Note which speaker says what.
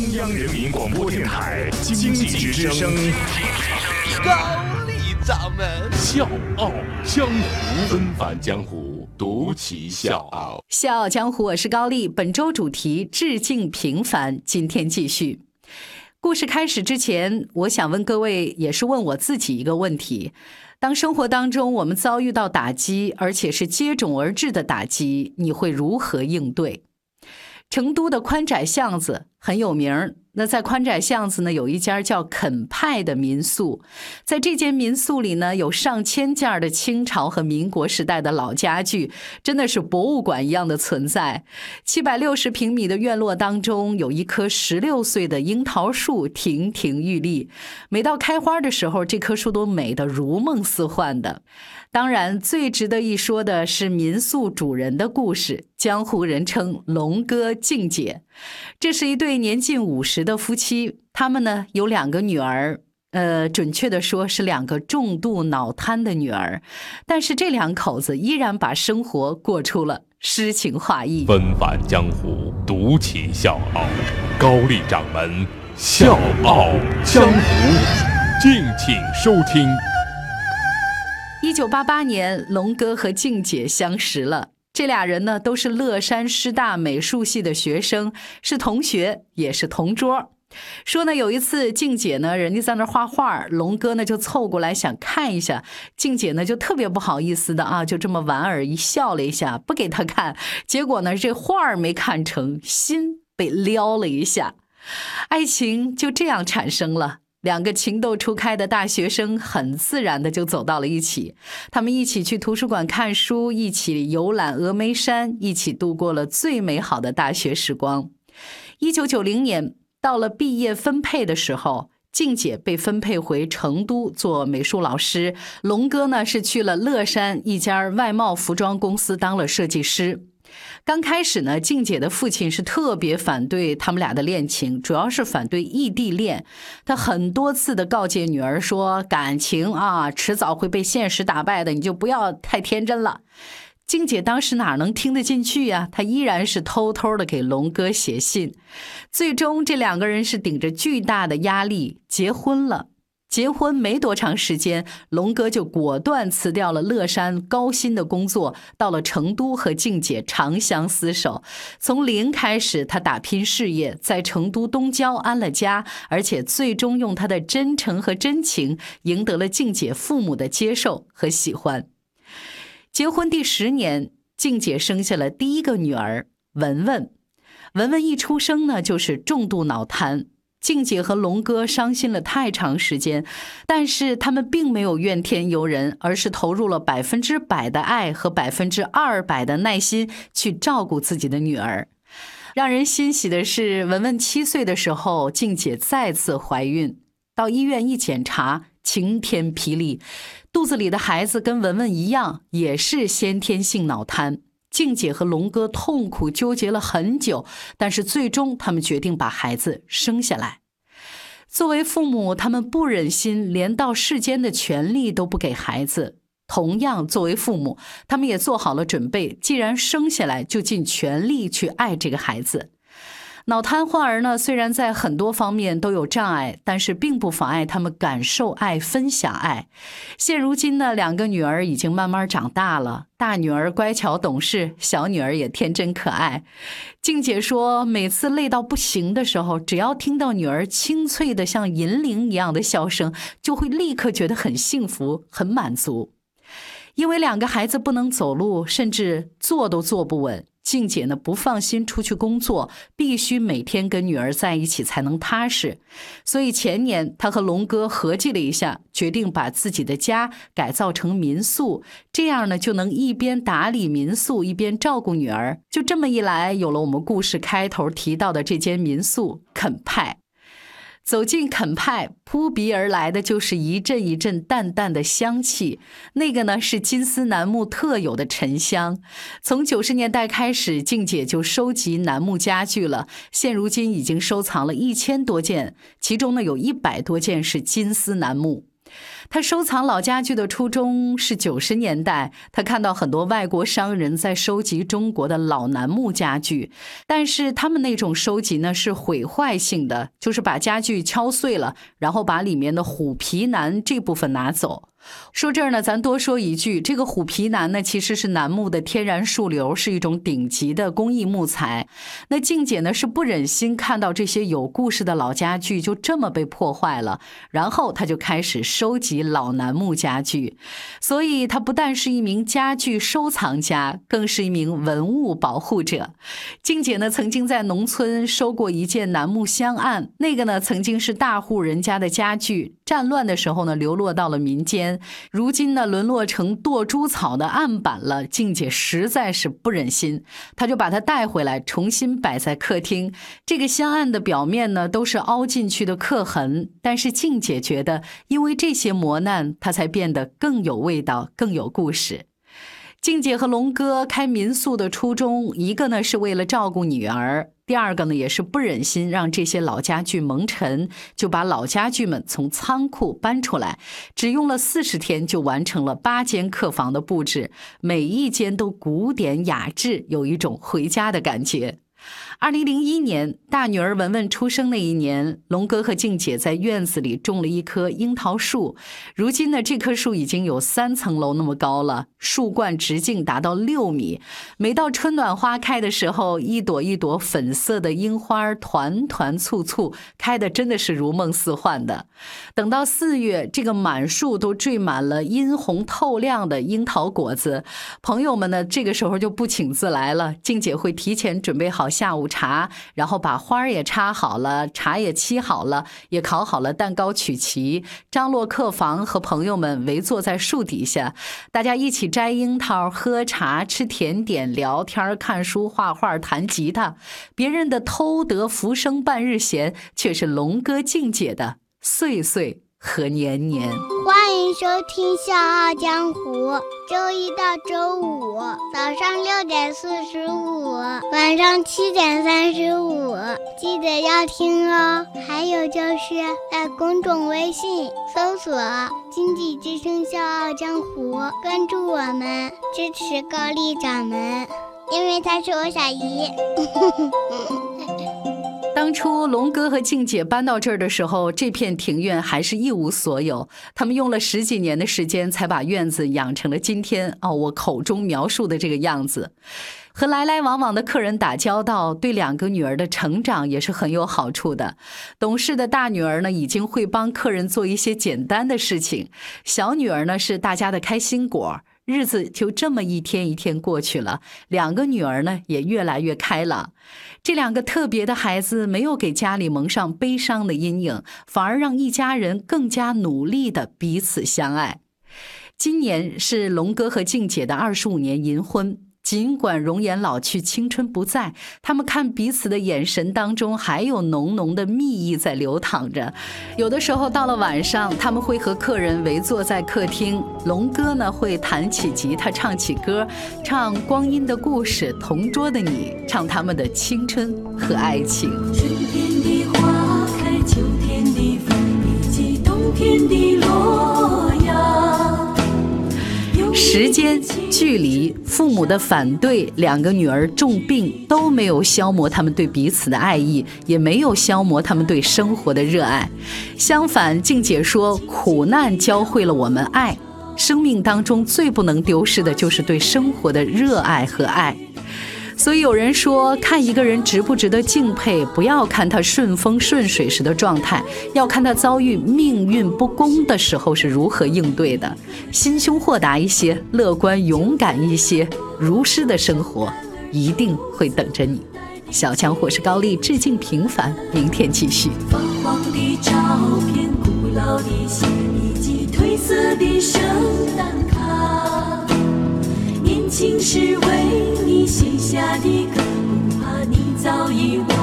Speaker 1: 中央人民广播电台经济之声，
Speaker 2: 高丽掌门
Speaker 1: 笑傲江湖，纷返江湖，独骑笑傲。
Speaker 3: 笑傲江湖，我是高丽。本周主题致敬平凡，今天继续。故事开始之前，我想问各位，也是问我自己一个问题：当生活当中我们遭遇到打击，而且是接踵而至的打击，你会如何应对？成都的宽窄巷子很有名儿。那在宽窄巷子呢，有一家叫肯派的民宿。在这间民宿里呢，有上千件的清朝和民国时代的老家具，真的是博物馆一样的存在。七百六十平米的院落当中，有一棵十六岁的樱桃树亭亭玉立。每到开花的时候，这棵树都美得如梦似幻的。当然，最值得一说的是民宿主人的故事，江湖人称龙哥、静姐。这是一对年近五十的夫妻，他们呢有两个女儿，呃，准确的说是两个重度脑瘫的女儿。但是这两口子依然把生活过出了诗情画意。
Speaker 1: 纷繁江湖，独起笑傲，高丽掌门笑傲江湖，敬请收听。
Speaker 3: 一九八八年，龙哥和静姐相识了。这俩人呢，都是乐山师大美术系的学生，是同学，也是同桌。说呢，有一次静姐呢，人家在那画画，龙哥呢就凑过来想看一下，静姐呢就特别不好意思的啊，就这么莞尔一笑了一下，不给他看。结果呢，这画没看成，心被撩了一下，爱情就这样产生了。两个情窦初开的大学生很自然的就走到了一起，他们一起去图书馆看书，一起游览峨眉山，一起度过了最美好的大学时光。一九九零年到了毕业分配的时候，静姐被分配回成都做美术老师，龙哥呢是去了乐山一家外贸服装公司当了设计师。刚开始呢，静姐的父亲是特别反对他们俩的恋情，主要是反对异地恋。他很多次的告诫女儿说：“感情啊，迟早会被现实打败的，你就不要太天真了。”静姐当时哪能听得进去呀？她依然是偷偷的给龙哥写信。最终，这两个人是顶着巨大的压力结婚了。结婚没多长时间，龙哥就果断辞掉了乐山高薪的工作，到了成都和静姐长相厮守。从零开始，他打拼事业，在成都东郊安了家，而且最终用他的真诚和真情赢得了静姐父母的接受和喜欢。结婚第十年，静姐生下了第一个女儿文文。文文一出生呢，就是重度脑瘫。静姐和龙哥伤心了太长时间，但是他们并没有怨天尤人，而是投入了百分之百的爱和百分之二百的耐心去照顾自己的女儿。让人欣喜的是，文文七岁的时候，静姐再次怀孕，到医院一检查，晴天霹雳，肚子里的孩子跟文文一样，也是先天性脑瘫。静姐和龙哥痛苦纠结了很久，但是最终他们决定把孩子生下来。作为父母，他们不忍心连到世间的权利都不给孩子。同样，作为父母，他们也做好了准备，既然生下来，就尽全力去爱这个孩子。脑瘫患儿呢，虽然在很多方面都有障碍，但是并不妨碍他们感受爱、分享爱。现如今呢，两个女儿已经慢慢长大了，大女儿乖巧懂事，小女儿也天真可爱。静姐说，每次累到不行的时候，只要听到女儿清脆的像银铃一样的笑声，就会立刻觉得很幸福、很满足。因为两个孩子不能走路，甚至坐都坐不稳。静姐呢不放心出去工作，必须每天跟女儿在一起才能踏实。所以前年，她和龙哥合计了一下，决定把自己的家改造成民宿，这样呢就能一边打理民宿，一边照顾女儿。就这么一来，有了我们故事开头提到的这间民宿肯派。走进肯派，扑鼻而来的就是一阵一阵淡淡的香气。那个呢是金丝楠木特有的沉香。从九十年代开始，静姐就收集楠木家具了。现如今已经收藏了一千多件，其中呢有一百多件是金丝楠木。他收藏老家具的初衷是九十年代，他看到很多外国商人在收集中国的老楠木家具，但是他们那种收集呢是毁坏性的，就是把家具敲碎了，然后把里面的虎皮楠这部分拿走。说这儿呢，咱多说一句，这个虎皮楠呢，其实是楠木的天然树瘤，是一种顶级的工艺木材。那静姐呢，是不忍心看到这些有故事的老家具就这么被破坏了，然后她就开始收集老楠木家具。所以她不但是一名家具收藏家，更是一名文物保护者。静姐呢，曾经在农村收过一件楠木香案，那个呢，曾经是大户人家的家具，战乱的时候呢，流落到了民间。如今呢，沦落成剁猪草的案板了。静姐实在是不忍心，她就把它带回来，重新摆在客厅。这个香案的表面呢，都是凹进去的刻痕。但是静姐觉得，因为这些磨难，它才变得更有味道，更有故事。静姐和龙哥开民宿的初衷，一个呢是为了照顾女儿。第二个呢，也是不忍心让这些老家具蒙尘，就把老家具们从仓库搬出来，只用了四十天就完成了八间客房的布置，每一间都古典雅致，有一种回家的感觉。二零零一年，大女儿文文出生那一年，龙哥和静姐在院子里种了一棵樱桃树。如今呢，这棵树已经有三层楼那么高了，树冠直径达到六米。每到春暖花开的时候，一朵一朵粉色的樱花团团簇簇，开的真的是如梦似幻的。等到四月，这个满树都缀满了殷红透亮的樱桃果子。朋友们呢，这个时候就不请自来了，静姐会提前准备好下午。茶，然后把花儿也插好了，茶也沏好了，也烤好了蛋糕，曲奇。张罗客房，和朋友们围坐在树底下，大家一起摘樱桃、喝茶、吃甜点、聊天、看书、画画、弹吉他。别人的偷得浮生半日闲，却是龙哥静姐的岁岁。和年年，
Speaker 4: 欢迎收听《笑傲江湖》，周一到周五早上六点四十五，晚上七点三十五，记得要听哦。还有就是在公众微信搜索“经济之声笑傲江湖”，关注我们，支持高丽掌门，因为她是我小姨。
Speaker 3: 当初龙哥和静姐搬到这儿的时候，这片庭院还是一无所有。他们用了十几年的时间，才把院子养成了今天哦，我口中描述的这个样子。和来来往往的客人打交道，对两个女儿的成长也是很有好处的。懂事的大女儿呢，已经会帮客人做一些简单的事情；小女儿呢，是大家的开心果。日子就这么一天一天过去了，两个女儿呢也越来越开朗。这两个特别的孩子没有给家里蒙上悲伤的阴影，反而让一家人更加努力的彼此相爱。今年是龙哥和静姐的二十五年银婚。尽管容颜老去，青春不在，他们看彼此的眼神当中还有浓浓的蜜意在流淌着。有的时候到了晚上，他们会和客人围坐在客厅，龙哥呢会弹起吉他，唱起歌，唱光阴的故事，同桌的你，唱他们的青春和爱情。
Speaker 5: 春天的花开，秋天的风，以及冬天的落。
Speaker 3: 时间、距离、父母的反对，两个女儿重病，都没有消磨他们对彼此的爱意，也没有消磨他们对生活的热爱。相反，静姐说，苦难教会了我们爱。生命当中最不能丢失的就是对生活的热爱和爱。所以有人说，看一个人值不值得敬佩，不要看他顺风顺水时的状态，要看他遭遇命运不公的时候是如何应对的。心胸豁达一些，乐观勇敢一些，如诗的生活一定会等着你。小强或是高丽，致敬平凡，明天继续。
Speaker 5: 泛黄的照片，古老的信以及褪色的圣诞卡，年轻时为。下的歌，不怕你早已忘。